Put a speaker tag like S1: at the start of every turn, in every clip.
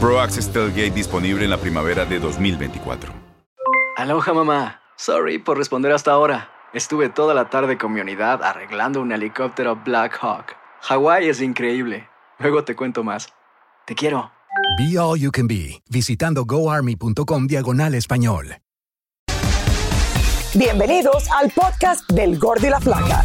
S1: Pro Access Tailgate disponible en la primavera de 2024.
S2: Aloha mamá. Sorry por responder hasta ahora. Estuve toda la tarde con mi unidad arreglando un helicóptero Black Hawk. Hawái es increíble. Luego te cuento más. Te quiero.
S3: Be All You Can Be, visitando goarmy.com diagonal español.
S4: Bienvenidos al podcast del Gordo y la Flaca.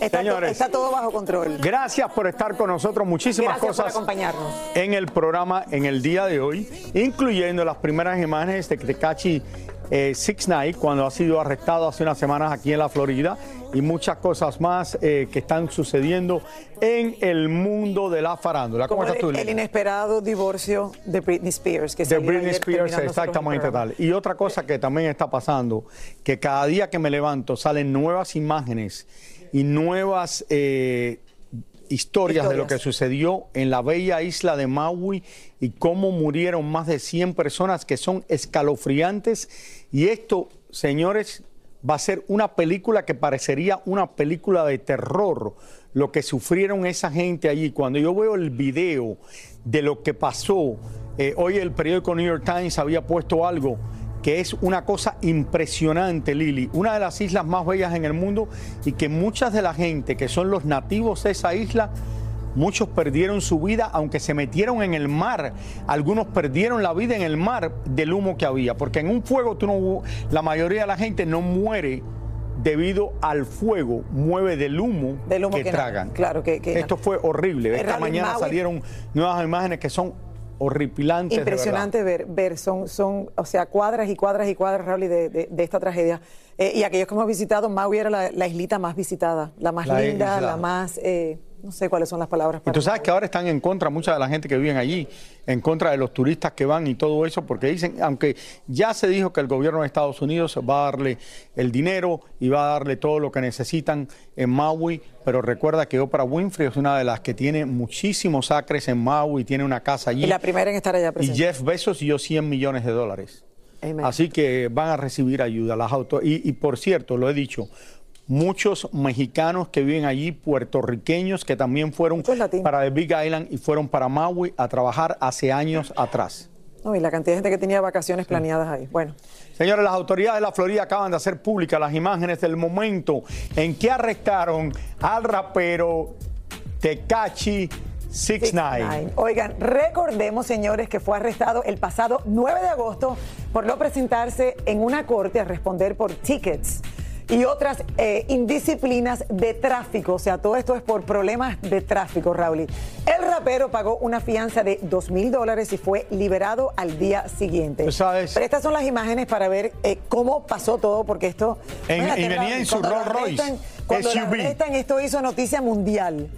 S4: Está,
S5: Señores.
S4: está todo bajo control.
S5: Gracias por estar con nosotros, muchísimas
S4: Gracias por
S5: cosas
S4: acompañarnos.
S5: en el programa en el día de hoy, incluyendo las primeras imágenes de Tekashi eh, Six Night cuando ha sido arrestado hace unas semanas aquí en la Florida y muchas cosas más eh, que están sucediendo en el mundo de la farándula. ¿Cómo
S4: Como
S5: estás tú,
S4: el, el inesperado divorcio de Britney Spears. Que
S5: de Britney Spears, exactamente tal. Y otra cosa que también está pasando, que cada día que me levanto salen nuevas imágenes y nuevas eh, historias, de lo que sucedió en la bella isla de Maui y cómo murieron más de 100 personas que son escalofriantes. Y esto, señores, va a ser una película que parecería una película de terror, lo que sufrieron esa gente allí. Cuando yo veo el video de lo que pasó, eh, hoy el periódico New York Times había puesto algo que es una cosa impresionante, Lili, una de las islas más bellas en el mundo y que muchas de la gente que son los nativos de esa isla, muchos perdieron su vida aunque se metieron en el mar, algunos perdieron la vida en el mar del humo que había, porque en un fuego tú no, la mayoría de la gente no muere debido al fuego, mueve del humo,
S4: Del humo
S5: que,
S4: que
S5: tragan.
S4: claro, que- que
S5: Esto fue horrible. Esta mañana salieron nuevas imágenes que son horripilantes. de.
S4: Impresionante ver, ver, son, son, o sea, cuadras y cuadras y cuadras, Raúl, de, de- de esta tragedia. Eh, y aquellos que hemos visitado, Maui era la, la islita más visitada, la más
S5: La
S4: linda,
S5: isla.
S4: la más, eh, no sé cuáles son las palabras.
S5: Y
S4: para
S5: tú sabes que ahora están en contra mucha de la gente que viven allí, en contra de los turistas que van y todo eso, porque dicen, aunque ya se dijo que el gobierno de Estados Unidos va a darle el dinero y va a darle todo lo que necesitan en Maui, pero recuerda que Oprah Winfrey es una de las que tiene muchísimos acres en Maui, tiene una casa allí.
S4: Y la primera en estar allá
S5: Y
S4: presente.
S5: Jeff Bezos dio 100 millones de dólares.
S4: Amen.
S5: Así que van a recibir ayuda. Las auto y, y por cierto, lo he dicho, muchos mexicanos que viven allí, puertorriqueños que también fueron para el Big Island y fueron para Maui a trabajar hace años atrás.
S4: No, y la cantidad de gente que tenía vacaciones planeadas ahí. Bueno,
S5: Señores, las autoridades de la Florida acaban de hacer públicas las imágenes del momento en que arrestaron al rapero Tekachi 69.
S4: Oigan, recordemos, señores, que fue arrestado el pasado 9 de agosto por no presentarse en una corte a responder por tickets y otras eh, indisciplinas de tráfico. O sea, todo esto es por problemas de tráfico, Raúl. El rapero pagó una fianza de 2 mil dólares y fue liberado al día siguiente.
S5: Sabes-
S4: Pero estas son las imágenes para ver eh, cómo pasó todo, porque esto...
S5: En- y venía en su Rolls Royce,
S4: Cuando lo
S5: SUV.
S4: arrestan, esto hizo noticia mundial.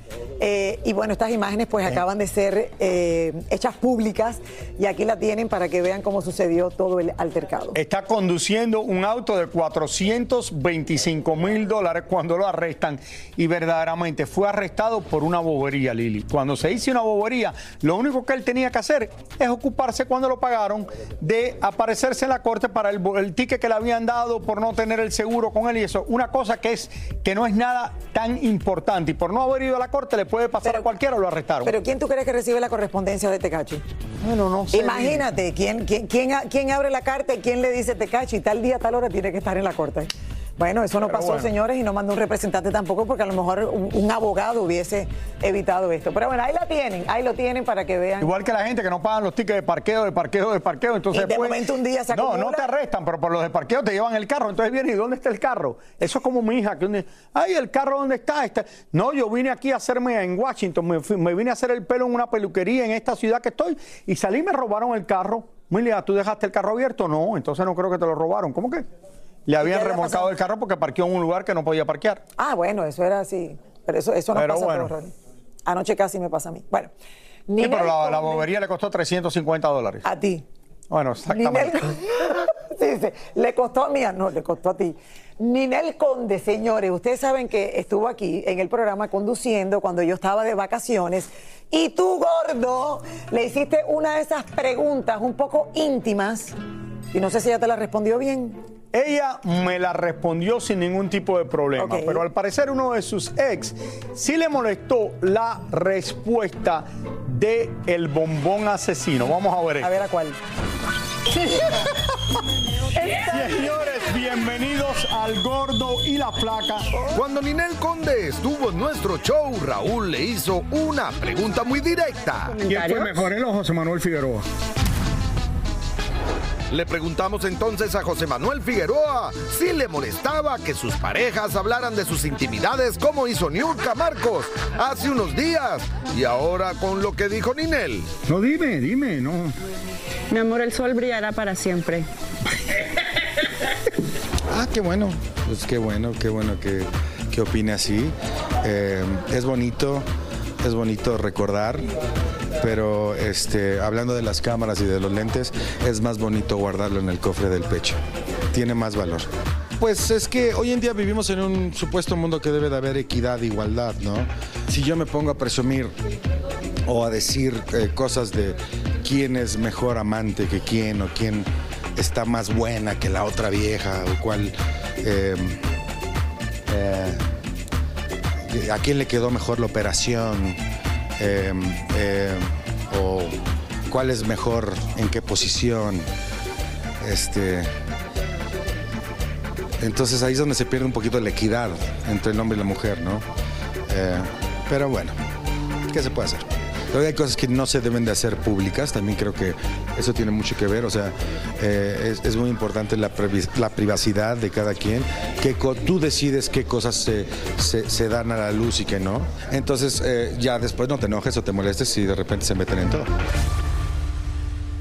S4: Eh, y bueno, estas imágenes pues acaban de ser eh, hechas públicas y aquí la tienen para que vean cómo sucedió todo el altercado.
S5: Está conduciendo un auto de 425 mil dólares cuando lo arrestan y verdaderamente fue arrestado por una bobería, Lili. Cuando se dice una bobería, lo único que él tenía que hacer es ocuparse cuando lo pagaron de aparecerse en la corte para el, el ticket que le habían dado por no tener el seguro con él y eso. Una cosa que es que no es nada tan importante y por no haber ido a la corte le puede pasar a cualquiera, lo arrestaron.
S4: Pero ¿quién tú crees que recibe la correspondencia de Tecachi?
S5: bueno, no sé.
S4: Imagínate, ¿quién, quién, quién, quién abre la carta y quién le dice Tecachi? Tal día, tal hora tiene que estar en la corte. Bueno, eso no
S5: Pero
S4: pasó,
S5: bueno.
S4: señores, y no mandó un representante tampoco, porque a lo mejor un, un abogado hubiese evitado esto. Pero bueno, ahí la tienen, ahí lo tienen para que vean.
S5: Igual que la gente que no pagan los tickets de parqueo, de parqueo, de parqueo. Entonces
S4: Y de
S5: después-
S4: momento un día se
S5: No,
S4: acumula.
S5: no te arrestan, pero por los de parqueo te llevan el carro. Entonces viene, ¿y dónde está el carro? Eso es como mi hija, que un- ay, ¿el carro dónde está? Está- No, yo vine aquí a hacerme en Washington, me, fui- me vine a hacer el pelo en una peluquería en esta ciudad que estoy y salí y me robaron el carro. Milia, ¿tú dejaste el carro abierto? No, entonces no creo que te lo robaron. ¿Cómo que? Le habían remolcado
S4: pasado?
S5: el carro porque parqueó en un lugar que no podía parquear.
S4: Ah, bueno, eso era así. Pero eso, eso no
S5: Pero
S4: pasa
S5: bueno.
S4: por Anoche casi me pasa a mí. Bueno.
S5: Sí,
S4: Ninel
S5: pero la, bobería le costó 350 dólares.
S4: A ti.
S5: Bueno, exactamente.
S4: Ninel- Sí, dice, le costó a mí, no, le costó a ti. Ninel Conde, señores, ustedes saben que estuvo aquí en el programa conduciendo cuando yo estaba de vacaciones y tú, gordo, le hiciste una de esas preguntas un poco íntimas y no sé si ella te la respondió bien.
S5: Ella me la respondió sin ningún tipo de problema, pero al parecer uno de sus ex sí le molestó la respuesta de el bombón asesino. Vamos a ver
S4: A ver a cuál.
S5: Señores, bienvenidos al Gordo y la Flaca.
S6: Cuando Ninel Conde estuvo en nuestro show, Raúl le hizo una pregunta muy directa.
S5: ¿Quién fue mejor, él o José Manuel Figueroa?
S6: Le preguntamos entonces a José Manuel Figueroa si le molestaba que sus parejas hablaran de sus intimidades como hizo Niurka Marcos hace unos días y ahora con lo que dijo Ninel.
S5: No, dime, dime, no.
S7: Mi amor, el sol brillará para siempre.
S8: Ah, qué bueno. Pues qué bueno, qué bueno que, que opine así. Eh, es bonito, es bonito recordar, pero este, hablando de las cámaras y de los lentes, es más bonito guardarlo en el cofre del pecho. Tiene más valor. Pues es que hoy en día vivimos en un supuesto mundo que debe de haber equidad igualdad, ¿no? Si yo me pongo a presumir o a decir eh, cosas de quién es mejor amante que quién o quién está más buena que la otra vieja o cuál eh, eh, a quién le quedó mejor la operación eh, eh, o cuál es mejor en qué posición este entonces ahí es donde se pierde un poquito la equidad entre el hombre y la mujer, ¿no? Eh, pero bueno, ¿qué se puede hacer? Luego hay cosas que no se deben de hacer públicas, también creo que eso tiene mucho que ver, o sea, eh, es, muy importante la, la privacidad de cada quien, que tú decides qué cosas se dan a la luz y qué no. Entonces eh, ya después no te enojes o te molestes si de repente se meten en todo.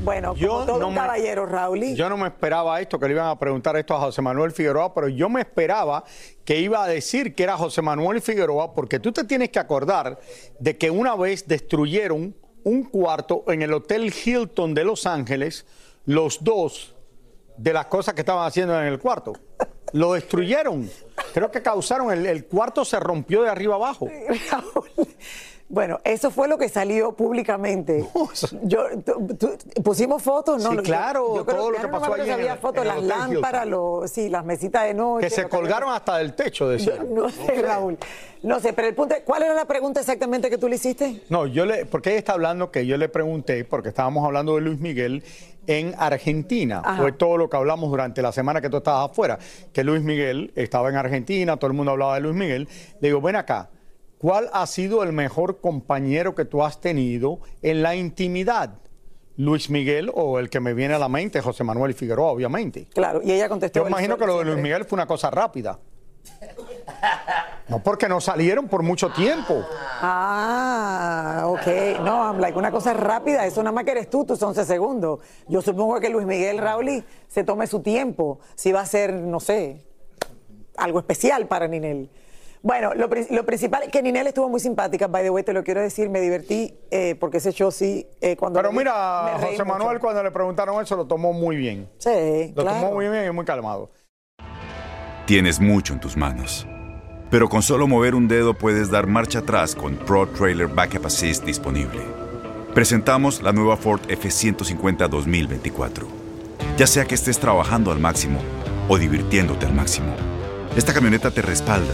S4: Bueno,
S5: Yo
S4: como todo
S5: no
S4: un
S5: me-
S4: caballero, Raúl.
S5: Yo no me esperaba esto, que le iban a preguntar esto a José Manuel Figueroa, pero yo me esperaba que iba a decir que era José Manuel Figueroa, porque tú te tienes que acordar de que una vez destruyeron un cuarto en el Hotel Hilton de Los Ángeles, los dos de las cosas que estaban haciendo en el cuarto. Lo destruyeron. Creo que causaron, el, el cuarto se rompió de arriba abajo.
S4: Raúl. Bueno, eso fue lo que salió públicamente. Yo, tú- tú- pusimos fotos, ¿no?
S5: Sí, claro,
S4: yo creo-
S5: todo lo
S4: ya
S5: que
S4: no
S5: pasó
S4: si
S5: en
S4: había fotos, las lámparas, los, sí, las mesitas de noche.
S5: Que se
S4: lo que
S5: colgaron hasta del techo, decía.
S4: No sé, Raúl. No sé, pero el punto es, ¿cuál era la pregunta exactamente que tú le hiciste?
S5: No, yo le, porque ella está hablando que yo le pregunté, porque estábamos hablando de Luis Miguel en Argentina.
S4: Ajá.
S5: Fue todo lo que hablamos durante la semana que tú estabas afuera, que Luis Miguel estaba en Argentina, todo el mundo hablaba de Luis Miguel. Le digo, ven acá, ¿cuál ha sido el mejor compañero que tú has tenido en la intimidad? Luis Miguel o el que me viene a la mente, José Manuel Figueroa, obviamente.
S4: Claro, y ella contestó.
S5: Yo imagino que lo de Luis. Miguel fue una cosa rápida. No, porque no salieron por mucho tiempo.
S4: Ah, ok. No, I'm like, una cosa rápida, eso nada más que eres tú, tus 11 segundos. Yo supongo que Luis Miguel Raúl se tome su tiempo, si va a ser, no sé, algo especial para Ninel. Bueno, lo, lo principal es que Ninel estuvo muy simpática, by the way, te lo quiero decir, me divertí eh, porque ese show sí, eh, cuando...
S5: Pero mira,
S4: me
S5: José
S4: mucho.
S5: Manuel cuando le preguntaron eso lo tomó muy bien.
S4: Sí,
S5: Lo
S4: claro.
S5: tomó muy bien y muy calmado.
S1: Tienes mucho en tus manos. Pero con solo mover un dedo puedes dar marcha atrás con Pro Trailer Backup Assist disponible. Presentamos la nueva Ford F150 2024. Ya sea que estés trabajando al máximo o divirtiéndote al máximo, esta camioneta te respalda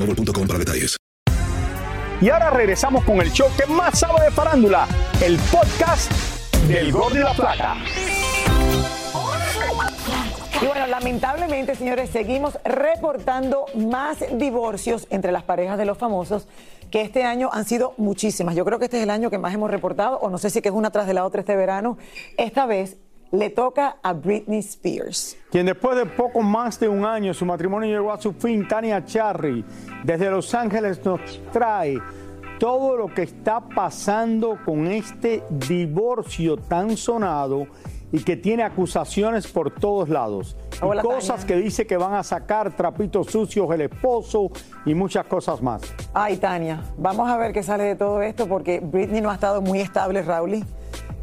S9: boostmobile.com para detalles.
S5: Y ahora regresamos con el show que más sabe de farándula, el podcast del Gol de la Plata.
S4: Y bueno, lamentablemente, señores, seguimos reportando más divorcios entre las parejas de los famosos, que este año han sido muchísimas. Yo creo que este es el año que más hemos reportado, o no sé si que es una tras de la otra este verano. Esta vez le toca a Britney Spears.
S5: Quien después de poco más de un año su matrimonio llegó a su fin, Tania Charry, desde Los Ángeles nos trae todo lo que está pasando con este divorcio tan sonado y que tiene acusaciones por todos lados. Y cosas
S4: Tania.
S5: que dice que van a sacar trapitos sucios el esposo y muchas cosas más.
S4: Ay, Tania, vamos a ver qué sale de todo esto porque Britney no ha estado muy estable, Raúl.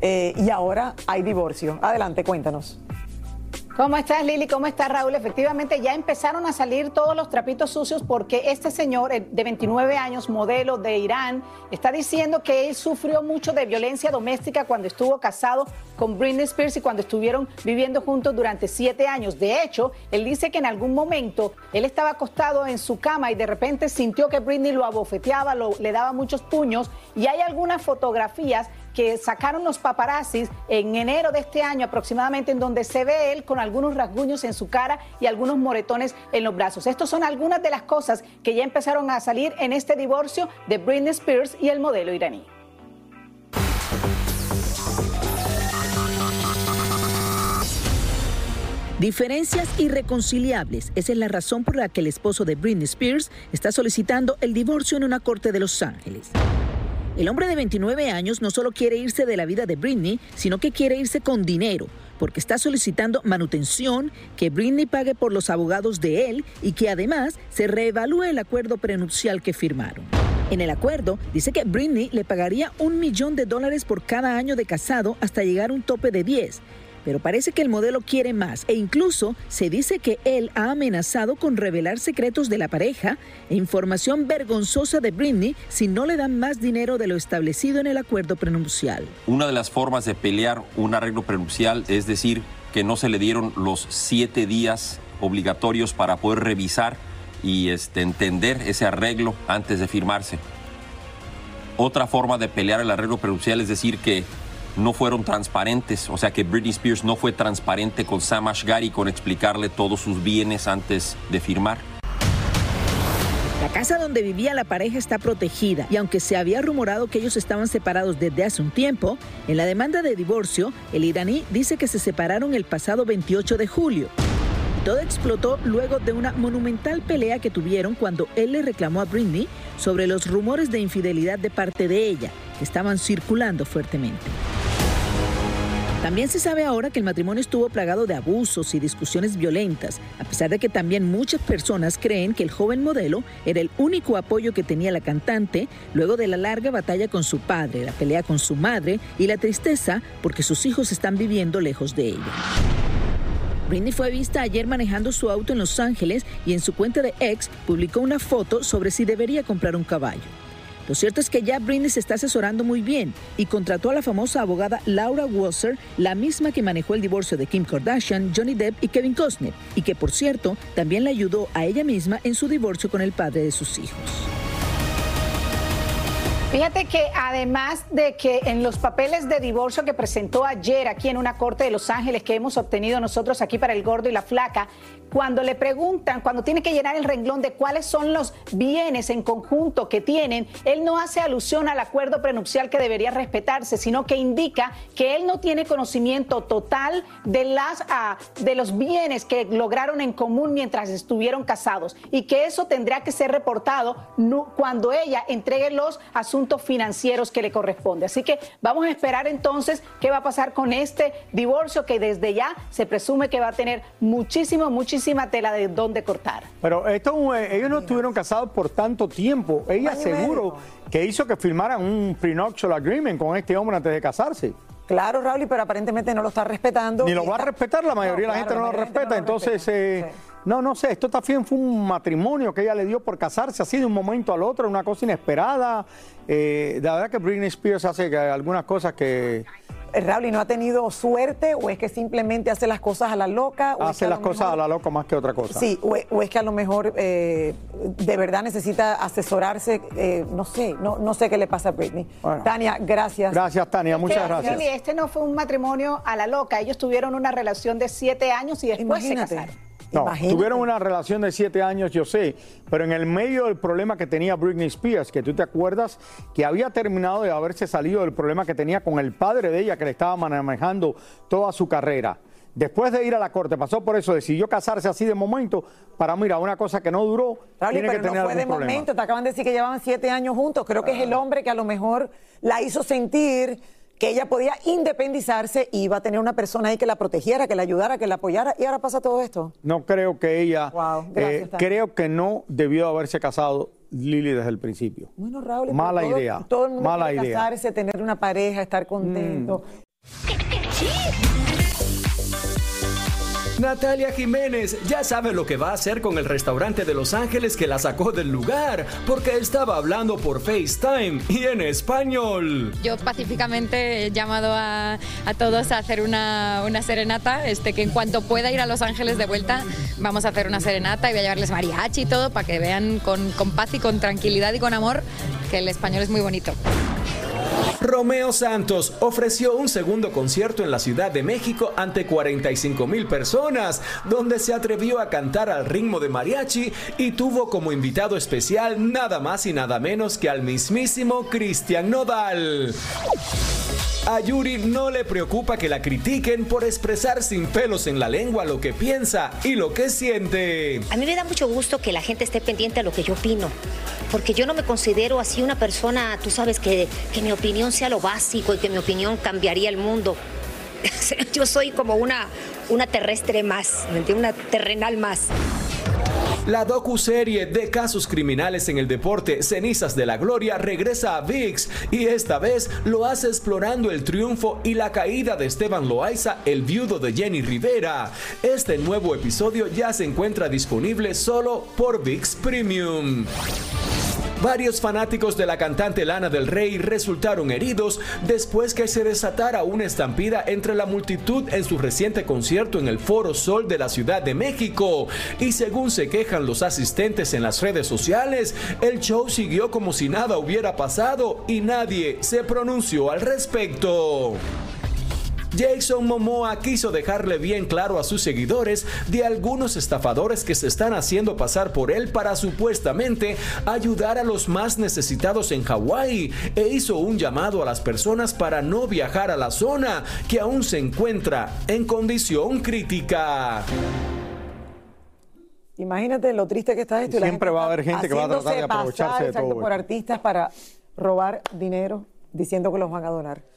S4: Eh, y ahora hay divorcio. Adelante, cuéntanos.
S10: ¿Cómo estás, Lili? ¿Cómo está Raúl? Efectivamente, ya empezaron a salir todos los trapitos sucios porque este señor eh, de 29 años, modelo de Irán, está diciendo que él sufrió mucho de violencia doméstica cuando estuvo casado con Britney Spears y cuando estuvieron viviendo juntos durante siete años. De hecho, él dice que en algún momento él estaba acostado en su cama y de repente sintió que Britney lo abofeteaba, le daba muchos puños y hay algunas fotografías que sacaron los paparazzis en enero de este año aproximadamente, en donde se ve él con algunos rasguños en su cara y algunos moretones en los brazos. Estas son algunas de las cosas que ya empezaron a salir en este divorcio de Britney Spears y el modelo iraní.
S11: Diferencias irreconciliables. Esa es la razón por la que el esposo de Britney Spears está solicitando el divorcio en una corte de Los Ángeles. El hombre de 29 años no solo quiere irse de la vida de Britney, sino que quiere irse con dinero, porque está solicitando manutención, que Britney pague por los abogados de él y que además se reevalúe el acuerdo prenupcial que firmaron. En el acuerdo dice que Britney le pagaría un millón de dólares por cada año de casado hasta llegar a un tope de 10. Pero parece que el modelo quiere más e incluso se dice que él ha amenazado con revelar secretos de la pareja e información vergonzosa de Britney si no le dan más dinero de lo establecido en el acuerdo prenupcial.
S12: Una de las formas de pelear un arreglo prenupcial es decir que no se le dieron los siete días obligatorios para poder revisar y este, entender ese arreglo antes de firmarse. Otra forma de pelear el arreglo prenupcial es decir que no fueron transparentes, o sea que Britney Spears no fue transparente con Sam Ashgari con explicarle todos sus bienes antes de firmar.
S11: La casa donde vivía la pareja está protegida y aunque se había rumorado que ellos estaban separados desde hace un tiempo, en la demanda de divorcio, el iraní dice que se separaron el pasado 28 de julio. Todo explotó luego de una monumental pelea que tuvieron cuando él le reclamó a Britney sobre los rumores de infidelidad de parte de ella, que estaban circulando fuertemente. También se sabe ahora que el matrimonio estuvo plagado de abusos y discusiones violentas, a pesar de que también muchas personas creen que el joven modelo era el único apoyo que tenía la cantante luego de la larga batalla con su padre, la pelea con su madre y la tristeza porque sus hijos están viviendo lejos de ella. Britney fue vista ayer manejando su auto en Los Ángeles y en su cuenta de ex publicó una foto sobre si debería comprar un caballo. Lo cierto es que ya Britney se está asesorando muy bien y contrató a la famosa abogada Laura Wasser, la misma que manejó el divorcio de Kim Kardashian, Johnny Depp y Kevin Costner, y que por cierto también le ayudó a ella misma en su divorcio con el padre de sus hijos.
S10: Fíjate que además de que en los papeles de divorcio que presentó ayer aquí en una corte de Los Ángeles que hemos obtenido nosotros aquí para el gordo y la flaca, cuando le preguntan, cuando tiene que llenar el renglón de cuáles son los bienes en conjunto que tienen, él no hace alusión al acuerdo prenupcial que debería respetarse, sino que indica que él no tiene conocimiento total de, las, ah, de los bienes que lograron en común mientras estuvieron casados y que eso tendría que ser reportado cuando ella entregue los asuntos financieros que le corresponde. Así que vamos a esperar entonces qué va a pasar con este divorcio que desde ya se presume que va a tener muchísimo, muchísimo tela de dónde cortar.
S5: Pero esto, eh, ellos no estuvieron casados por tanto tiempo. Ella seguro que hizo que firmaran un prenuptial agreement con este hombre antes de casarse.
S4: Claro, Raúl, pero aparentemente no lo está respetando.
S5: Ni lo va a respetar, la mayoría de la gente no lo respeta. Entonces, eh, no, no sé, esto también fue un matrimonio que ella le dio por casarse así de un momento al otro, una cosa inesperada. Eh, la verdad que Britney Spears hace algunas cosas que
S4: Raúl, no ha tenido suerte o es que simplemente hace las cosas a la loca? O
S5: hace las cosas a la loca más que otra cosa.
S4: Sí, o, es que a lo mejor eh, de verdad necesita asesorarse, eh, no sé, no, no sé qué le pasa a Britney. Tania, gracias.
S5: Gracias, Tania, muchas gracias.
S10: este no fue un matrimonio a la loca, ellos tuvieron una relación de siete años y después se casaron.
S5: No, tuvieron una relación de siete años, yo sé, pero en el medio del problema que tenía Britney Spears, que tú te acuerdas que había terminado de haberse salido del problema que tenía con el padre de ella, que le estaba manejando toda su carrera. Después de ir a la corte, pasó por eso, decidió casarse así de momento para, mira, una cosa que no duró. tiene que tener no fue de momento,
S4: te acaban de decir que llevaban siete años juntos. Creo que es el hombre que a lo mejor la hizo sentir que ella podía independizarse y iba a tener una persona ahí que la protegiera, que la ayudara, que la apoyara, y ahora pasa todo esto.
S5: No creo que ella, eh, creo que no debió haberse casado Lili desde el principio.
S4: Bueno, Raúl,
S5: mala idea.
S4: Todo el mundo
S5: mala
S4: quiere casarse, tener una pareja, estar contento. Mm.
S13: Natalia Jiménez ya sabe lo que va a hacer con el restaurante de Los Ángeles que la sacó del lugar porque estaba hablando por FaceTime y en español.
S14: Yo pacíficamente he llamado a, todos a hacer una, serenata, este, que en cuanto pueda ir a Los Ángeles de vuelta vamos a hacer una serenata y voy a llevarles mariachi y todo para que vean con, con paz y con tranquilidad y con amor que el español es muy bonito.
S13: Romeo Santos ofreció un segundo concierto en la Ciudad de México ante 45 mil personas, donde se atrevió a cantar al ritmo de mariachi y tuvo como invitado especial nada más y nada menos que al mismísimo Cristian Nodal. A Yuri no le preocupa que la critiquen por expresar sin pelos en la lengua lo que piensa y lo que siente.
S15: A mí me da mucho gusto que la gente esté pendiente a lo que yo opino, porque yo no me considero así una persona, tú sabes, que, que mi opinión sea lo básico y que mi opinión cambiaría el mundo. yo soy como una, una terrestre más, una terrenal más.
S13: La docu-serie de casos criminales en el deporte Cenizas de la Gloria regresa a VIX y esta vez lo hace explorando el triunfo y la caída de Esteban Loaiza, el viudo de Jenny Rivera. Este nuevo episodio ya se encuentra disponible solo por VIX Premium. Varios fanáticos de la cantante Lana del Rey resultaron heridos después que se desatara una estampida entre la multitud en su reciente concierto en el Foro Sol de la Ciudad de México. Y según se quejan los asistentes en las redes sociales, el show siguió como si nada hubiera pasado y nadie se pronunció al respecto. Jason Momoa quiso dejarle bien claro a sus seguidores de algunos estafadores que se están haciendo pasar por él para supuestamente ayudar a los más necesitados en Hawái e hizo un llamado a las personas para no viajar a la zona que aún se encuentra en condición crítica.
S4: Imagínate lo triste que está esto.
S5: Siempre va a haber gente que va a tratar de aprovecharse de todo.
S4: por artistas para robar dinero diciendo que los van a donar.